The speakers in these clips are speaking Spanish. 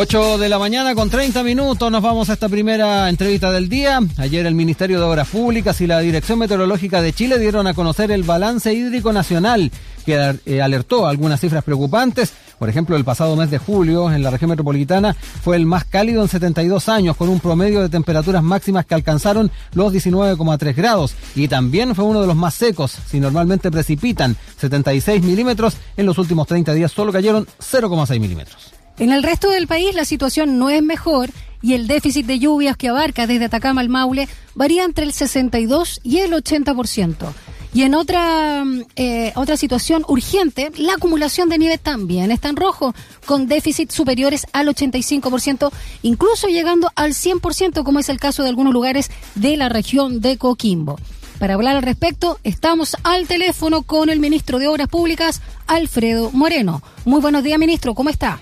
8 de la mañana con 30 minutos nos vamos a esta primera entrevista del día. Ayer el Ministerio de Obras Públicas y la Dirección Meteorológica de Chile dieron a conocer el balance hídrico nacional que eh, alertó algunas cifras preocupantes. Por ejemplo, el pasado mes de julio en la región metropolitana fue el más cálido en 72 años, con un promedio de temperaturas máximas que alcanzaron los 19,3 grados. Y también fue uno de los más secos, si normalmente precipitan 76 milímetros, en los últimos 30 días solo cayeron 0,6 milímetros. En el resto del país la situación no es mejor y el déficit de lluvias que abarca desde Atacama al Maule varía entre el 62 y el 80%. Y en otra, eh, otra situación urgente, la acumulación de nieve también está en rojo, con déficits superiores al 85%, incluso llegando al 100%, como es el caso de algunos lugares de la región de Coquimbo. Para hablar al respecto, estamos al teléfono con el ministro de Obras Públicas, Alfredo Moreno. Muy buenos días, ministro, ¿cómo está?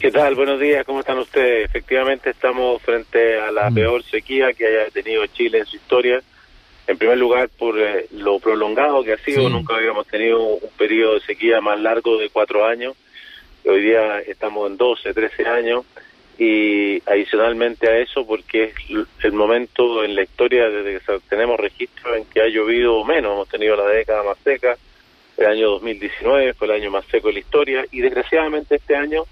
¿Qué tal? Buenos días, ¿cómo están ustedes? Efectivamente estamos frente a la mm. peor sequía que haya tenido Chile en su historia. En primer lugar, por eh, lo prolongado que ha sido, nunca habíamos tenido un periodo de sequía más largo de cuatro años. Hoy día estamos en 12, 13 años y adicionalmente a eso porque es el momento en la historia desde que tenemos registro en que ha llovido menos, hemos tenido la década más seca, el año 2019 fue el año más seco de la historia y desgraciadamente este año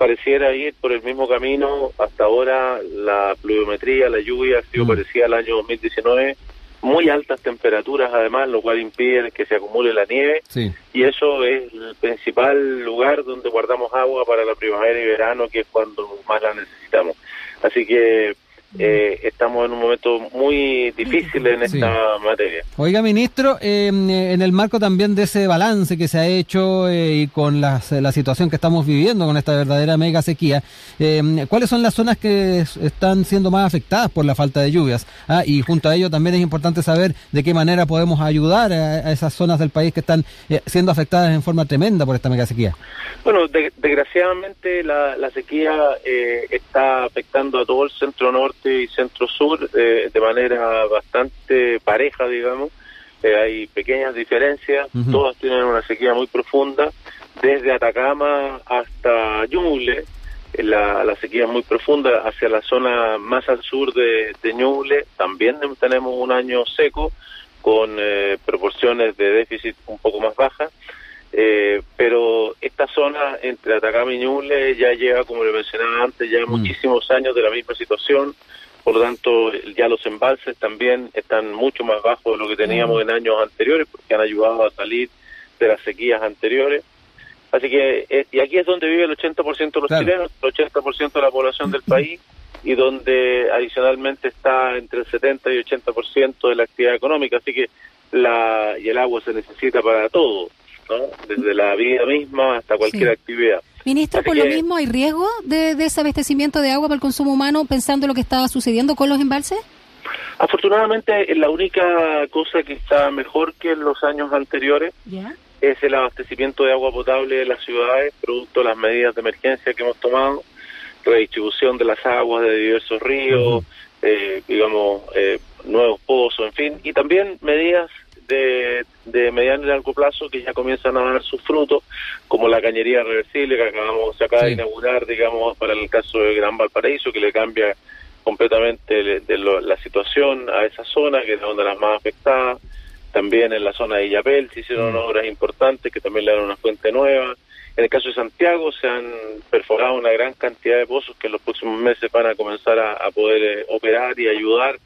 pareciera ir por el mismo camino. Hasta ahora la pluviometría, la lluvia ha sido mm. parecida al año 2019. Muy altas temperaturas además, lo cual impide que se acumule la nieve. Y eso es el principal lugar donde guardamos agua para la primavera y verano, que es cuando más la necesitamos. Así que eh, estamos en un momento muy difícil en esta materia. Oiga, ministro, em, eh, en el marco también de ese balance que se ha hecho eh, y con la situación que estamos viviendo con esta verdadera mega sequía, em, ¿cuáles son las zonas que están siendo más afectadas por la falta de lluvias? Ah, y junto a ello también es importante saber de qué manera podemos ayudar a, esas zonas del país que están siendo afectadas en forma tremenda por esta mega sequía. Bueno, desgraciadamente la, la sequía está afectando a todo el centro norte y centro-sur eh, de manera bastante pareja, digamos. Eh, hay pequeñas diferencias, todas tienen una sequía muy profunda, desde Atacama hasta Ñuble, eh, la, la sequía es muy profunda, hacia la zona más al sur de, de Ñuble también tenemos un año seco, con proporciones de déficit un poco más bajas. Pero esta zona entre Atacama y Ñuble ya lleva, como le mencionaba antes, ya mm. muchísimos años de la misma situación. Por lo tanto, ya los embalses también están mucho más bajos de lo que teníamos mm. en años anteriores, porque han ayudado a salir de las sequías anteriores. Así que, eh, y aquí es donde vive el 80% de los chilenos, el 80% de la población del país, y donde adicionalmente está entre el 70 y 80% de la actividad económica. Así que, la, y el agua se necesita para todo, ¿no? Desde la vida misma hasta cualquier actividad. Ministro, por lo mismo, ¿hay riesgo de desabastecimiento de agua para el consumo humano pensando lo que estaba sucediendo con los embalses? Afortunadamente, la única cosa que está mejor que en los años anteriores es el abastecimiento de agua potable de las ciudades, producto de las medidas de emergencia que hemos tomado, redistribución de las aguas de diversos ríos, eh, digamos, eh, nuevos pozos, en fin, y también medidas de, de mediano y largo plazo que ya comienzan a dar sus frutos, como la cañería reversible que acabamos, se acaba de inaugurar, digamos, para el caso de Gran Valparaíso, que le cambia completamente de la situación a esa zona, que es una de las más afectadas. También en la zona de Illapel se hicieron mm. obras importantes que también le dan una fuente nueva. En el caso de Santiago se han perforado una gran cantidad de pozos que en los próximos meses van a comenzar a, poder eh, operar y ayudar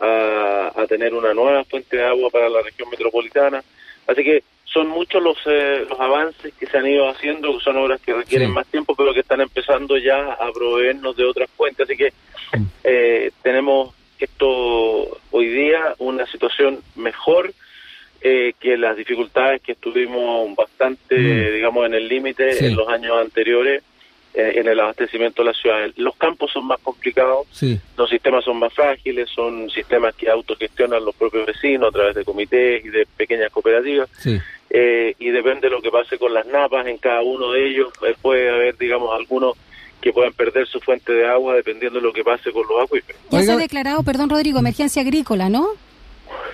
a, tener una nueva fuente de agua para la región metropolitana. Así que son muchos los, eh, los avances que se han ido haciendo, son obras que requieren más tiempo, pero que están empezando ya a proveernos de otras fuentes. Así que eh, tenemos esto hoy día una situación mejor eh, que las dificultades que estuvimos bastante, mm. digamos, en el límite en los años anteriores eh, en el abastecimiento de la ciudad. Los campos son más complicados, los sistemas son más frágiles, son sistemas que autogestionan los propios vecinos a través de comités y de pequeñas cooperativas. Eh, y depende de lo que pase con las napas en cada uno de ellos. Eh, puede haber, digamos, algunos que puedan perder su fuente de agua dependiendo de lo que pase con los acuíferos. Ya se ha declarado, perdón Rodrigo, emergencia agrícola, ¿no?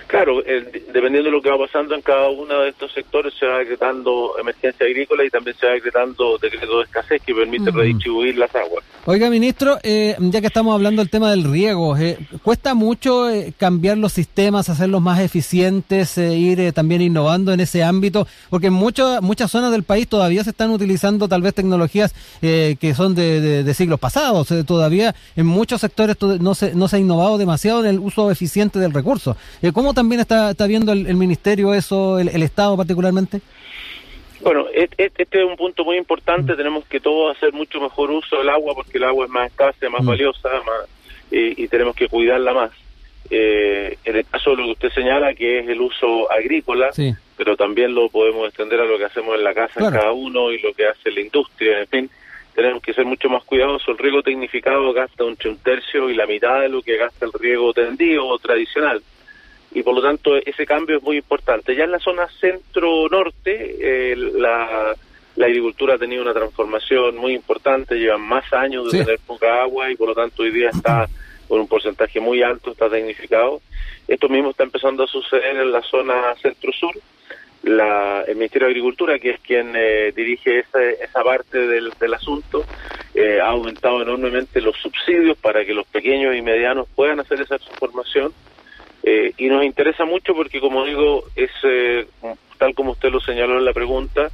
Claro, dependiendo de lo que va pasando en cada uno de estos sectores, se va decretando emergencia agrícola y también se va decretando decreto de escasez que permite redistribuir las aguas. Oiga, ministro, eh, ya que estamos hablando del tema del riego, eh, ¿cuesta mucho eh, cambiar los sistemas, hacerlos más eficientes, ir también innovando en ese ámbito? Porque en muchas muchas zonas del país todavía se están utilizando tal vez tecnologías que son de, siglos pasados. todavía en muchos sectores no se, no se ha innovado demasiado en el uso eficiente del recurso. ¿Cómo también está, está viendo el, Ministerio eso, el, Estado particularmente? Bueno, este, es un punto muy importante. Mm. Tenemos que todos hacer mucho mejor uso del agua porque el agua es más escasa, más mm. valiosa más, y, tenemos que cuidarla más. Eh, en el caso de lo que usted señala, que es el uso agrícola, pero también lo podemos extender a lo que hacemos en la casa cada uno y lo que hace la industria, en fin, tenemos que ser mucho más cuidadosos. El riego tecnificado gasta entre un tercio y la mitad de lo que gasta el riego tendido o tradicional y por lo tanto ese cambio es muy importante. Ya en la zona centro-norte la, agricultura ha tenido una transformación muy importante, llevan más años de tener poca agua y por lo tanto hoy día está con un porcentaje muy alto, está tecnificado. Esto mismo está empezando a suceder en la zona centro-sur. La, el Ministerio de Agricultura, que es quien eh, dirige esa, esa parte del, del asunto, eh, ha aumentado enormemente los subsidios para que los pequeños y medianos puedan hacer esa transformación eh, y nos interesa mucho porque, como digo, es eh, tal como usted lo señaló en la pregunta,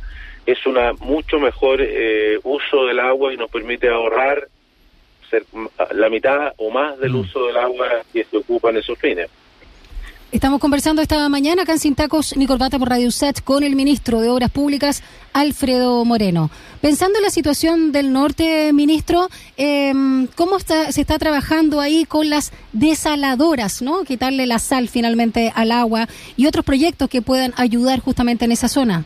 es una mucho mejor eh, uso del agua y nos permite ahorrar la mitad o más del mm. uso del agua que se ocupa en esos fines. Estamos conversando esta mañana acá en Sin Tacos ni Corbata por Radio Set con el ministro de Obras Públicas, Alfredo Moreno. Pensando en la situación del norte, ministro, em, ¿cómo está, se está trabajando ahí con las desaladoras, ¿no? quitarle la sal finalmente al agua y otros proyectos que puedan ayudar justamente en esa zona?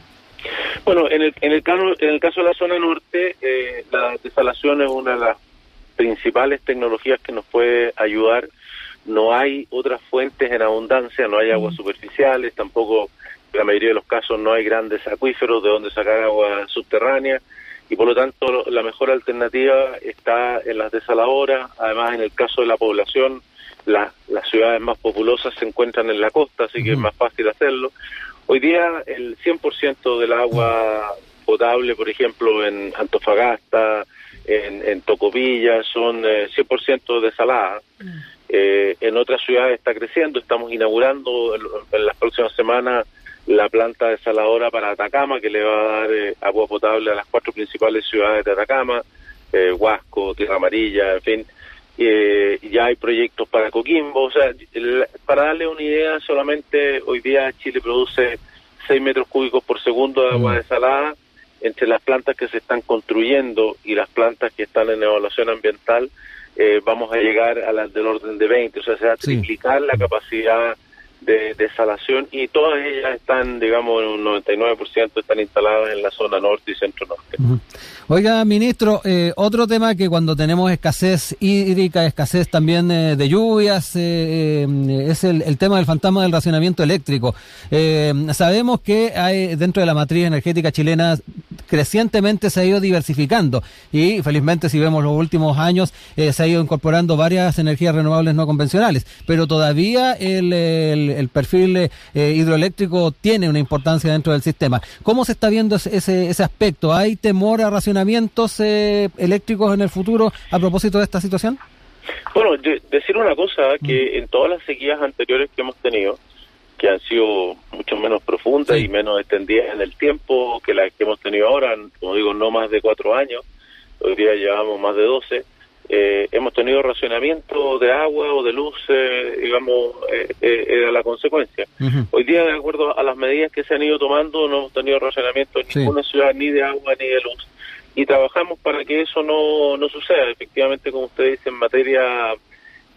Bueno, en el, en el, caso, en el caso de la zona norte, eh, la desalación es una de las principales tecnologías que nos puede ayudar no hay otras fuentes en abundancia, no hay aguas mm. superficiales, tampoco en la mayoría de los casos no hay grandes acuíferos de donde sacar agua subterránea y por lo tanto la mejor alternativa está en las desaladoras, además en el caso de la población las ciudades más populosas se encuentran en la costa, así que es más fácil hacerlo. Hoy día el 100% del agua potable, por ejemplo, en Antofagasta, en, en Tocopilla, son 100% eh, desaladas. Mm. Eh, en otras ciudades está creciendo, estamos inaugurando en, las próximas semanas la planta desaladora para Atacama, que le va a dar eh, agua potable a las cuatro principales ciudades de Atacama, eh, Huasco, Tierra Amarilla, en fin. Eh, ya hay proyectos para Coquimbo, o sea, para darle una idea, solamente hoy día Chile produce 6 metros cúbicos por segundo de agua mm. desalada, entre las plantas que se están construyendo y las plantas que están en evaluación ambiental, eh, vamos a llegar a las del orden de 20, o sea, se va a triplicar la capacidad de desalación y todas ellas están, digamos, en un 99% están instaladas en la zona norte y centro-norte. Oiga, ministro, eh, otro tema que cuando tenemos escasez hídrica, escasez también eh, de lluvias, eh, es el, el, tema del fantasma del racionamiento eléctrico. sabemos que hay dentro de la matriz energética chilena crecientemente se ha ido diversificando y felizmente si vemos los últimos años se ha ido incorporando varias energías renovables no convencionales, pero todavía el, el, perfil hidroeléctrico tiene una importancia dentro del sistema. ¿Cómo se está viendo ese, ese aspecto? ¿Hay temor a racionamiento eh, eléctricos en el futuro a propósito de esta situación? Bueno, decir una cosa, que mm. en todas las sequías anteriores que hemos tenido, que han sido mucho menos profundas y menos extendidas en el tiempo que las que hemos tenido ahora, como digo, no más de cuatro años, hoy día llevamos más de doce, eh, hemos tenido racionamiento de agua o de luz, eh, digamos, eh, era la consecuencia. Hoy día, de acuerdo a las medidas que se han ido tomando, no hemos tenido racionamiento en ninguna ciudad, ni de agua ni de luz. Y trabajamos para que eso no, no suceda. Efectivamente, como usted dice, en materia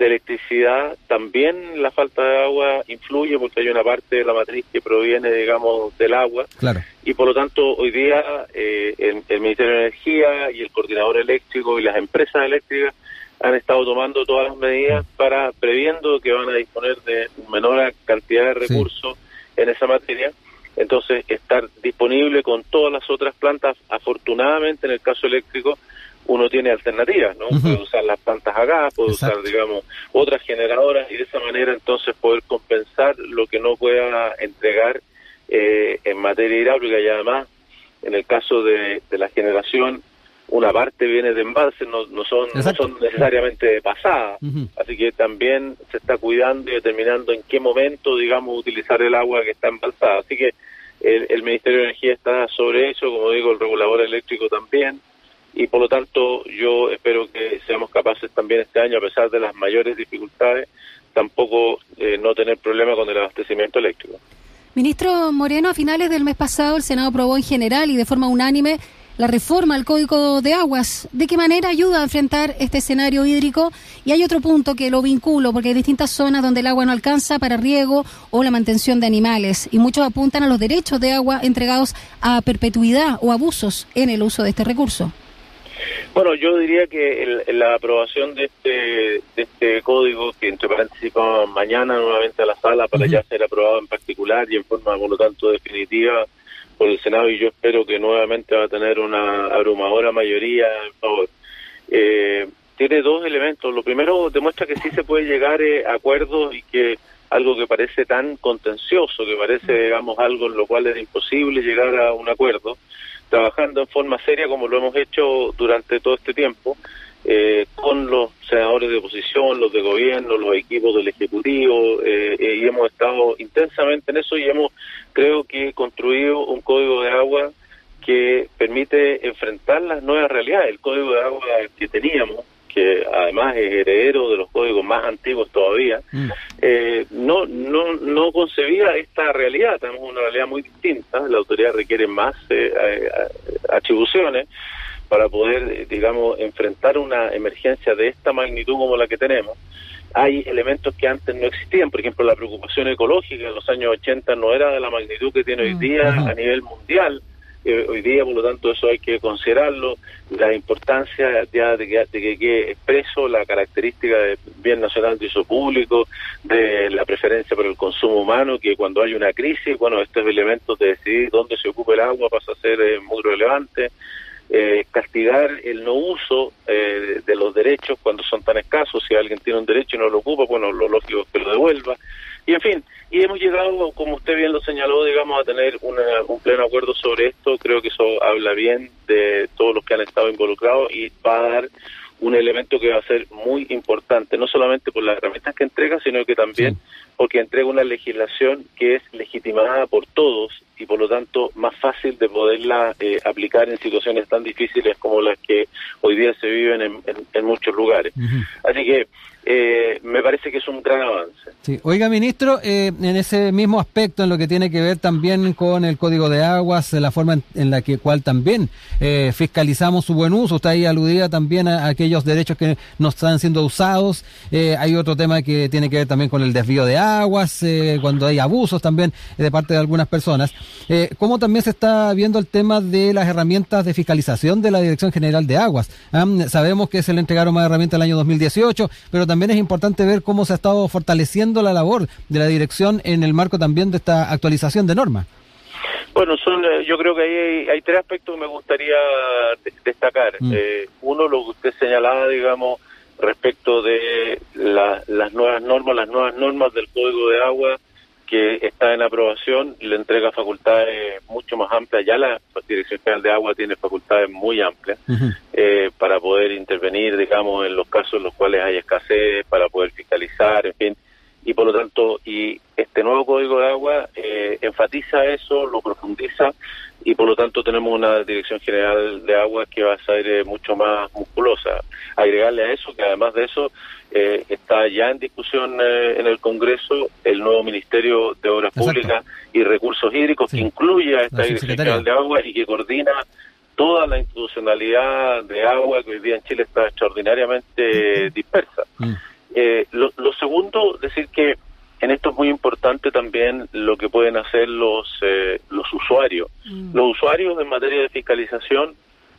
de electricidad, también la falta de agua influye porque hay una parte de la matriz que proviene, digamos, del agua. Claro. Y por lo tanto, hoy día eh, el, Ministerio de Energía y el Coordinador Eléctrico y las empresas eléctricas han estado tomando todas las medidas para previendo que van a disponer de menor cantidad de recursos en esa materia entonces estar disponible con todas las otras plantas, afortunadamente en el caso eléctrico, uno tiene alternativas, ¿no? Puede usar las plantas a gas, puede usar, digamos, otras generadoras y de esa manera entonces poder compensar lo que no pueda entregar eh, en materia hidráulica y además, en el caso de, la generación, una parte viene de embalse, no, no, son, no son necesariamente pasadas. Así que también se está cuidando y determinando en qué momento, digamos, utilizar el agua que está embalsada. Así que el, el Ministerio de Energía está sobre eso, como digo, el regulador eléctrico también y por lo tanto yo espero que seamos capaces también este año, a pesar de las mayores dificultades, tampoco eh, no tener problema con el abastecimiento eléctrico. Ministro Moreno, a finales del mes pasado el Senado aprobó en general y de forma unánime la reforma al Código de Aguas. ¿De qué manera ayuda a enfrentar este escenario hídrico? Y hay otro punto que lo vinculo, porque hay distintas zonas donde el agua no alcanza para riego o la mantención de animales, y muchos apuntan a los derechos de agua entregados a perpetuidad o abusos en el uso de este recurso. Bueno, yo diría que la aprobación de este, de este código, que entre paréntesis va mañana nuevamente a la sala para ya ser aprobado en particular y en forma, por lo tanto, definitiva por el Senado, y yo espero que nuevamente va a tener una abrumadora mayoría en favor. Eh, tiene dos elementos. Lo primero demuestra que sí se puede llegar a acuerdos y que algo que parece tan contencioso, que parece, digamos, algo en lo cual es imposible llegar a un acuerdo, trabajando en forma seria como lo hemos hecho durante todo este tiempo, eh, con los senadores de oposición, los de gobierno, los equipos del Ejecutivo, eh, eh, y hemos estado intensamente en eso y hemos, creo que, construido un código de agua que permite enfrentar las nuevas realidades. El código de agua que teníamos que además es heredero de los códigos más antiguos todavía, mm. eh, no, no, no concebía esta realidad. Tenemos una realidad muy distinta. La autoridad requiere más eh, atribuciones para poder, digamos, enfrentar una emergencia de esta magnitud como la que tenemos. Hay elementos que antes no existían, por ejemplo, la preocupación ecológica en los años 80 no era de la magnitud que tiene hoy mm. día a nivel mundial eh, hoy día, por lo tanto, eso hay que considerarlo, la importancia ya de que, de que quede expreso la característica del bien nacional de uso público, de la preferencia por el consumo humano, que cuando hay una crisis, bueno, estos elementos de decidir dónde se ocupa el agua pasa a ser eh, muy relevante, eh, castigar el no uso de los derechos cuando son tan escasos, si alguien tiene un derecho y no lo ocupa, bueno, lo lógico es que lo devuelva, y en fin, y hemos llegado, como usted bien lo señaló, digamos, a tener un pleno acuerdo sobre esto. Creo que eso habla bien de todos los que han estado involucrados y va a dar un elemento que va a ser muy importante, no solamente por las herramientas que entrega, sino que también porque entrega una legislación que es legitimada por todos y por lo tanto más fácil de poderla eh, aplicar en situaciones tan difíciles como las que hoy día se viven en, muchos lugares. Así que eh, me parece que es un gran avance. Sí. Oiga, ministro, eh, en ese mismo aspecto, en lo que tiene que ver también con el Código de Aguas, la forma en, la que cual también eh, fiscalizamos su buen uso, usted ahí aludía también a, aquellos derechos que no están siendo usados. hay otro tema que tiene que ver también con el desvío de aguas, cuando hay abusos también de parte de algunas personas. ¿Cómo también se está viendo el tema de las herramientas de fiscalización de la Dirección General de Aguas? Sabemos que se le entregaron más herramientas el año 2018, pero también es importante ver cómo se ha estado fortaleciendo la labor de la dirección en el marco también de esta actualización de normas. Bueno, son, eh, yo creo que hay, hay tres aspectos que me gustaría destacar. Mm. Eh, uno, lo que usted señalaba, digamos, respecto de las nuevas normas, las nuevas normas del Código de Agua que está en aprobación, le entrega facultades mucho más amplias. Ya la Dirección General de Agua tiene facultades muy amplias eh, para poder intervenir, digamos, en los casos en los cuales hay escasez, para poder fiscalizar, en fin. Y por lo tanto, y este nuevo Código de Agua eh, enfatiza eso, lo profundiza y por lo tanto tenemos una Dirección General de Agua que va a ser eh, mucho más musculosa. Agregarle a eso que además de eso eh, está ya en discusión eh, en el Congreso el nuevo Ministerio de Obras Públicas y Recursos Hídricos que incluye a esta Dirección General de Agua y que coordina toda la institucionalidad de agua que hoy día en Chile está extraordinariamente dispersa. Mm. Lo, lo segundo, decir que en esto es muy importante también lo que pueden hacer los, eh, los usuarios. Mm. Los usuarios en materia de fiscalización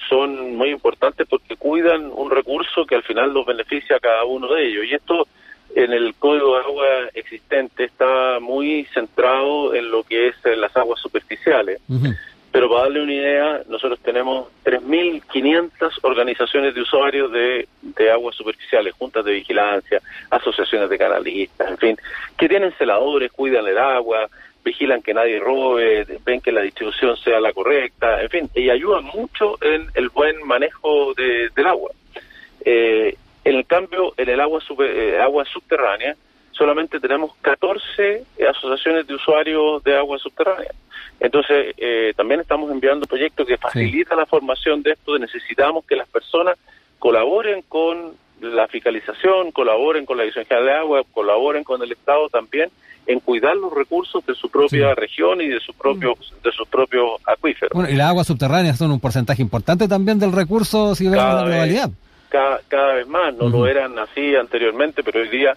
son muy importantes porque cuidan un recurso que al final los beneficia a cada uno de ellos. Y esto en el código de agua existente está muy centrado en lo que es las aguas superficiales. Pero para darle una idea, nosotros tenemos 3.500 organizaciones de usuarios de, de aguas superficiales, juntas de vigilancia, asociaciones de canalistas, en fin, que tienen celadores, cuidan el agua, vigilan que nadie robe, ven que la distribución sea la correcta, en fin, y ayudan mucho en el buen manejo del agua. Eh, en el cambio, en el agua, eh, agua subterránea, solamente tenemos 14 asociaciones de usuarios de agua subterránea. Entonces, eh, también estamos enviando proyectos que facilitan la formación de esto. Necesitamos que las personas colaboren con la fiscalización, colaboren con la Dirección General de Agua, colaboren con el Estado también en cuidar los recursos de su propia región y de sus propios mm. de sus propios acuíferos. Bueno, y las aguas subterráneas son un porcentaje importante también del recurso si vemos la globalidad. cada, vez más, no lo eran así anteriormente, pero hoy día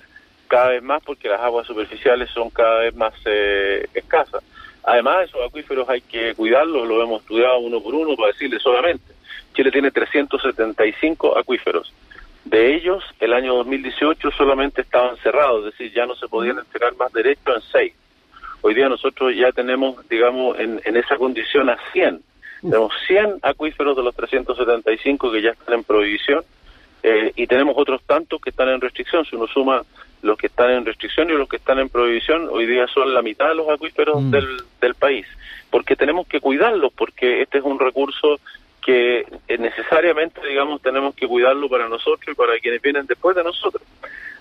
cada vez más porque las aguas superficiales son cada vez más eh, escasas. Además, esos acuíferos hay que cuidarlos, lo hemos estudiado uno por uno para decirle solamente. Chile tiene 375 acuíferos. De ellos, el año 2018 solamente estaban cerrados, es decir, ya no se podían entregar más derechos en seis. Hoy día nosotros ya tenemos, digamos, en, esa condición a 100. Tenemos 100 acuíferos de los 375 que ya están en prohibición eh, y tenemos otros tantos que están en restricción. Si uno suma los que están en restricción y los que están en prohibición, hoy día son la mitad de los acuíferos mm. del, del país. Porque tenemos que cuidarlos, porque este es un recurso que eh, necesariamente, digamos, tenemos que cuidarlo para nosotros y para quienes vienen después de nosotros.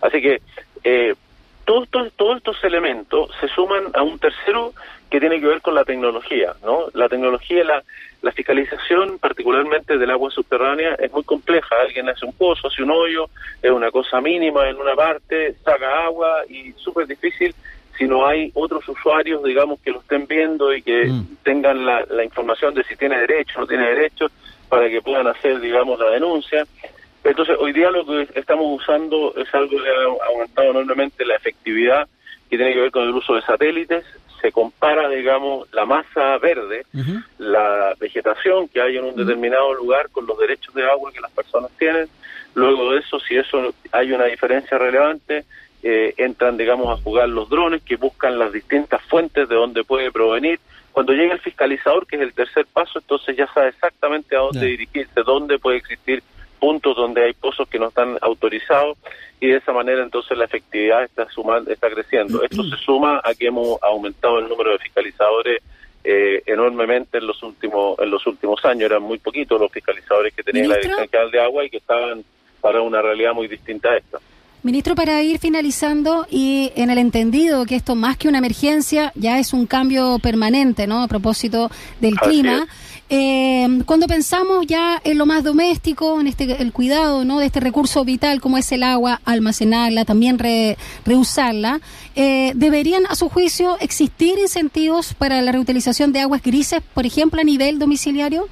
Así que eh, todos, todos, estos elementos se suman a un tercero que tiene que ver con la tecnología, ¿no? La tecnología, la, la fiscalización, particularmente del agua subterránea, es muy compleja. Alguien hace un pozo, hace un hoyo, es una cosa mínima en una parte, saca agua y súper difícil si no hay otros usuarios, digamos, que lo estén viendo y que mm. tengan la, la, información de si tiene derecho o no tiene derecho, para que puedan hacer, digamos, la denuncia. Entonces, hoy día lo que estamos usando es algo que ha aumentado enormemente la efectividad, que tiene que ver con el uso de satélites. Se compara, digamos, la masa verde, la vegetación que hay en un determinado lugar con los derechos de agua que las personas tienen. Luego de eso, si eso hay una diferencia relevante, eh, entran, digamos, a jugar los drones que buscan las distintas fuentes de donde puede provenir. Cuando llega el fiscalizador, que es el tercer paso, entonces ya sabe exactamente a dónde dirigirse, dónde puede existir puntos donde hay pozos que no están autorizados y de esa manera entonces la efectividad está sumando, está creciendo. Esto se suma a que hemos aumentado el número de fiscalizadores eh, enormemente en los últimos en los últimos años. Eran muy poquitos los fiscalizadores que tenía la Dirección General de Agua y que estaban para una realidad muy distinta a esta. Ministro, para ir finalizando y en el entendido que esto más que una emergencia ya es un cambio permanente, ¿no? A propósito del clima. Eh, cuando pensamos ya en lo más doméstico, en este el cuidado, ¿no? De este recurso vital como es el agua, almacenarla, también reusarla, eh, deberían, a su juicio, existir incentivos para la reutilización de aguas grises, por ejemplo, a nivel domiciliario.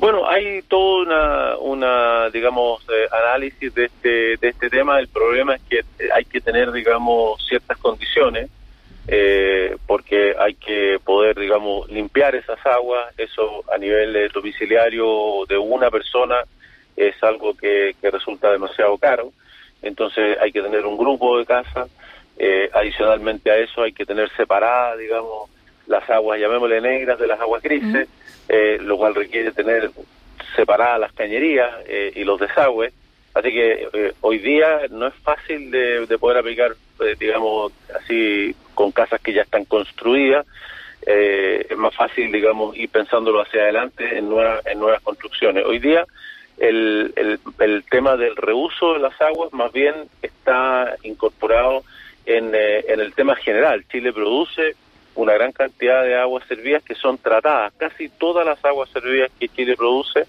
Bueno, hay todo una, una digamos, eh, análisis de este, de este tema. El problema es que hay que tener, digamos, ciertas condiciones, eh, porque hay que poder, digamos, limpiar esas aguas. Eso a nivel domiciliario de una persona es algo que, que resulta demasiado caro. Entonces hay que tener un grupo de casa. Eh, adicionalmente a eso hay que tener separadas, digamos, las aguas, llamémosle negras, de las aguas grises. Eh, lo cual requiere tener separadas las cañerías eh, y los desagües. Así que eh, hoy día no es fácil de, poder aplicar, digamos, así con casas que ya están construidas. es más fácil, digamos, ir pensándolo hacia adelante en, nuevas en nuevas construcciones. Hoy día el, el, el, tema del reuso de las aguas más bien está incorporado en, en el tema general. Chile produce una gran cantidad de aguas servidas que son tratadas. Casi todas las aguas servidas que Chile produce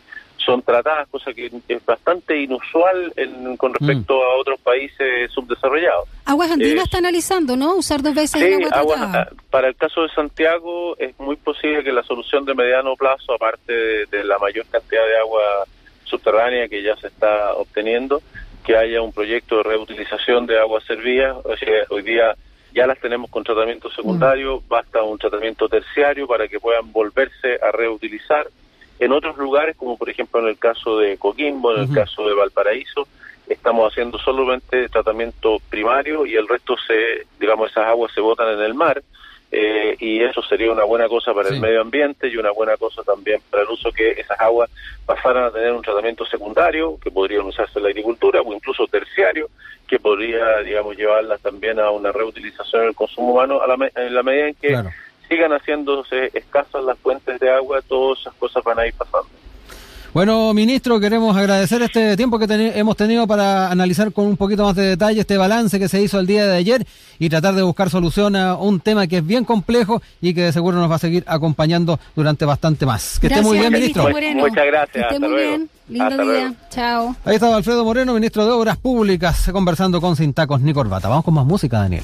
son tratadas, cosa que es bastante inusual con respecto mm. a otros países subdesarrollados. Aguas Andinas eh, está analizando, ¿no? Usar dos veces el agua para el caso de Santiago es muy posible que la solución de mediano plazo, aparte de, la mayor cantidad de agua subterránea que ya se está obteniendo, que haya un proyecto de reutilización de aguas servidas. O sea, hoy día ya las tenemos con tratamiento secundario, mm. basta un tratamiento terciario para que puedan volverse a reutilizar. En otros lugares, como por ejemplo en el caso de Coquimbo, en el caso de Valparaíso, estamos haciendo solamente tratamiento primario y el resto se, digamos, esas aguas se botan en el mar. eh, y eso sería una buena cosa para el medio ambiente y una buena cosa también para el uso que esas aguas pasaran a tener un tratamiento secundario que podrían usarse en la agricultura o incluso terciario que podría, digamos, llevarlas también a una reutilización en el consumo humano a la en la medida en que sigan haciéndose escasas las fuentes de agua, todas esas cosas van a ir pasando. Bueno, ministro, queremos agradecer este tiempo que hemos tenido para analizar con un poquito más de detalle este balance que se hizo el día de ayer y tratar de buscar solución a un tema que es bien complejo y que de seguro nos va a seguir acompañando durante bastante más. Que esté muy bien, ministro. Muchas gracias. Que esté muy bien. Lindo día. Chao. Ahí estaba Alfredo Moreno, ministro de Obras Públicas, conversando con Sin Tacos ni Corbata. Vamos con más música, Daniela.